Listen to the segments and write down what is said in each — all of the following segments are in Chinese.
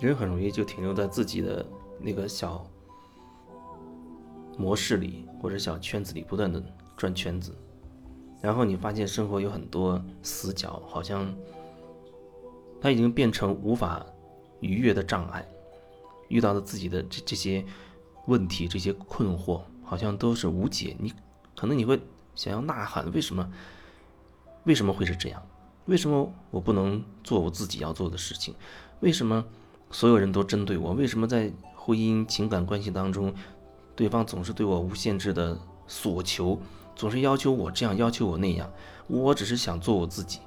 人很容易就停留在自己的那个小模式里或者小圈子里，不断的转圈子，然后你发现生活有很多死角，好像它已经变成无法逾越的障碍，遇到的自己的这这些问题、这些困惑，好像都是无解。你可能你会想要呐喊：为什么？为什么会是这样？为什么我不能做我自己要做的事情？为什么所有人都针对我？为什么在婚姻情感关系当中，对方总是对我无限制的索求，总是要求我这样，要求我那样？我只是想做我自己。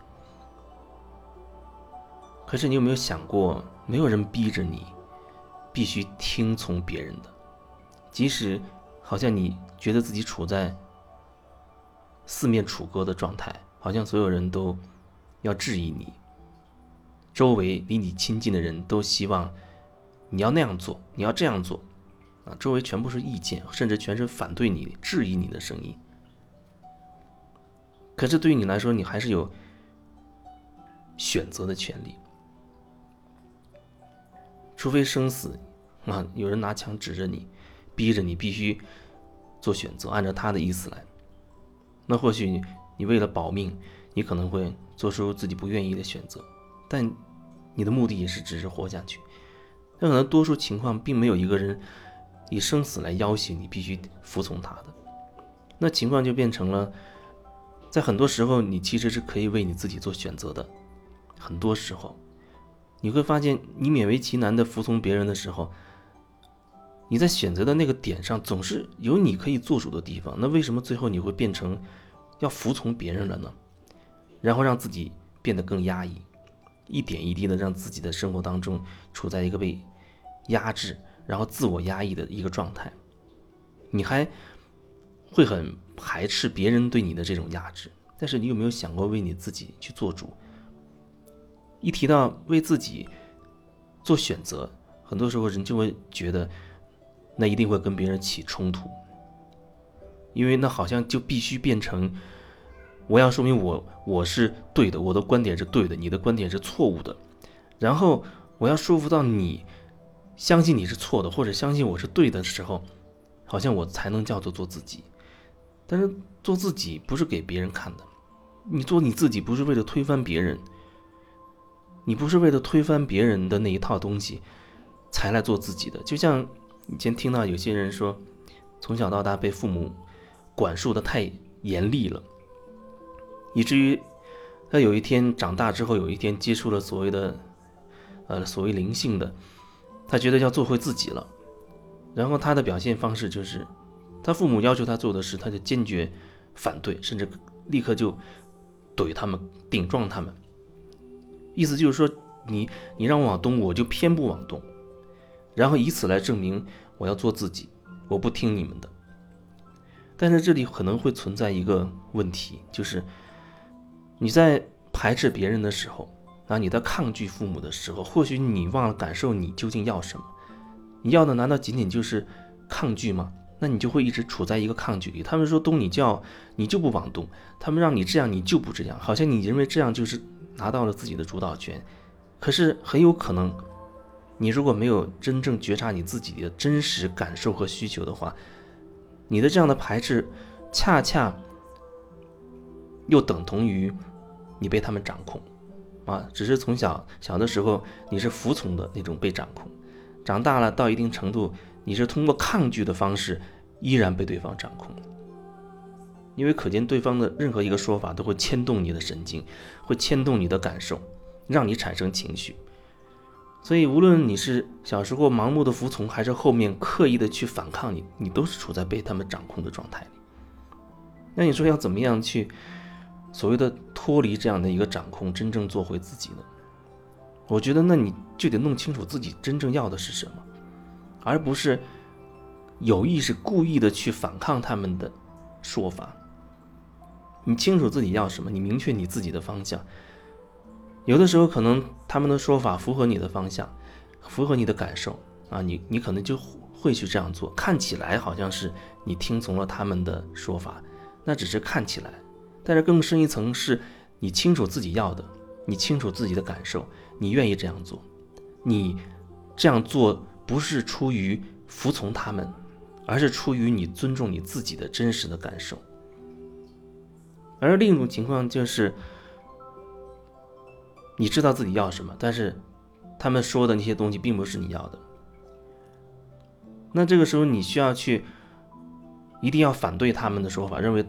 可是你有没有想过，没有人逼着你必须听从别人的，即使好像你觉得自己处在四面楚歌的状态，好像所有人都。要质疑你，周围离你亲近的人都希望你要那样做，你要这样做，啊，周围全部是意见，甚至全是反对你、质疑你的声音。可是对于你来说，你还是有选择的权利，除非生死啊，有人拿枪指着你，逼着你必须做选择，按照他的意思来。那或许你为了保命，你可能会。做出自己不愿意的选择，但你的目的也是只是活下去。但可能多数情况并没有一个人以生死来要挟你必须服从他的，那情况就变成了，在很多时候你其实是可以为你自己做选择的。很多时候，你会发现你勉为其难的服从别人的时候，你在选择的那个点上总是有你可以做主的地方。那为什么最后你会变成要服从别人了呢？然后让自己变得更压抑，一点一滴的让自己的生活当中处在一个被压制，然后自我压抑的一个状态。你还会很排斥别人对你的这种压制，但是你有没有想过为你自己去做主？一提到为自己做选择，很多时候人就会觉得那一定会跟别人起冲突，因为那好像就必须变成。我要说明我我是对的，我的观点是对的，你的观点是错误的，然后我要说服到你相信你是错的，或者相信我是对的时候，好像我才能叫做做自己。但是做自己不是给别人看的，你做你自己不是为了推翻别人，你不是为了推翻别人的那一套东西才来做自己的。就像以前听到有些人说，从小到大被父母管束的太严厉了。以至于他有一天长大之后，有一天接触了所谓的，呃，所谓灵性的，他觉得要做回自己了。然后他的表现方式就是，他父母要求他做的事，他就坚决反对，甚至立刻就怼他们、顶撞他们。意思就是说，你你让我往东，我就偏不往东，然后以此来证明我要做自己，我不听你们的。但是这里可能会存在一个问题，就是。你在排斥别人的时候，啊，你在抗拒父母的时候，或许你忘了感受你究竟要什么。你要的难道仅仅就是抗拒吗？那你就会一直处在一个抗拒里。他们说东你叫你就不往东，他们让你这样你就不这样，好像你认为这样就是拿到了自己的主导权。可是很有可能，你如果没有真正觉察你自己的真实感受和需求的话，你的这样的排斥，恰恰又等同于。你被他们掌控，啊，只是从小小的时候你是服从的那种被掌控，长大了到一定程度，你是通过抗拒的方式依然被对方掌控，因为可见对方的任何一个说法都会牵动你的神经，会牵动你的感受，让你产生情绪，所以无论你是小时候盲目的服从，还是后面刻意的去反抗，你你都是处在被他们掌控的状态里。那你说要怎么样去？所谓的脱离这样的一个掌控，真正做回自己呢？我觉得那你就得弄清楚自己真正要的是什么，而不是有意识、故意的去反抗他们的说法。你清楚自己要什么，你明确你自己的方向。有的时候可能他们的说法符合你的方向，符合你的感受啊，你你可能就会去这样做。看起来好像是你听从了他们的说法，那只是看起来。但是更深一层是，你清楚自己要的，你清楚自己的感受，你愿意这样做，你这样做不是出于服从他们，而是出于你尊重你自己的真实的感受。而另一种情况就是，你知道自己要什么，但是他们说的那些东西并不是你要的。那这个时候你需要去，一定要反对他们的说法，认为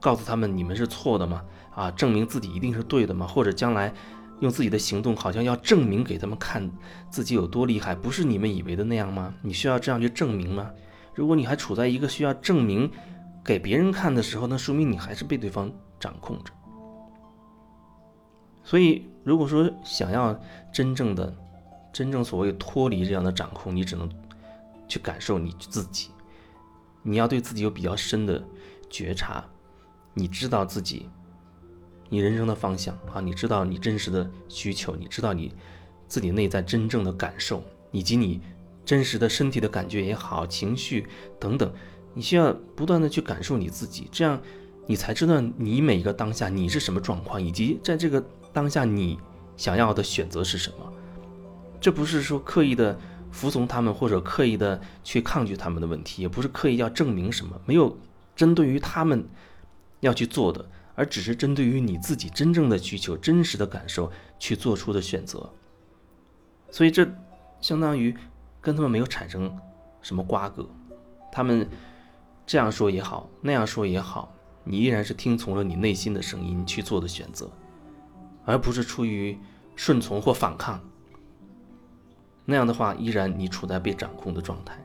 告诉他们你们是错的吗？啊，证明自己一定是对的吗？或者将来用自己的行动好像要证明给他们看自己有多厉害，不是你们以为的那样吗？你需要这样去证明吗？如果你还处在一个需要证明给别人看的时候，那说明你还是被对方。掌控着，所以如果说想要真正的、真正所谓脱离这样的掌控，你只能去感受你自己，你要对自己有比较深的觉察，你知道自己，你人生的方向啊，你知道你真实的需求，你知道你自己内在真正的感受，以及你真实的身体的感觉也好，情绪等等，你需要不断的去感受你自己，这样。你才知道你每一个当下你是什么状况，以及在这个当下你想要的选择是什么。这不是说刻意的服从他们，或者刻意的去抗拒他们的问题，也不是刻意要证明什么，没有针对于他们要去做的，而只是针对于你自己真正的需求、真实的感受去做出的选择。所以这相当于跟他们没有产生什么瓜葛，他们这样说也好，那样说也好。你依然是听从了你内心的声音去做的选择，而不是出于顺从或反抗。那样的话，依然你处在被掌控的状态。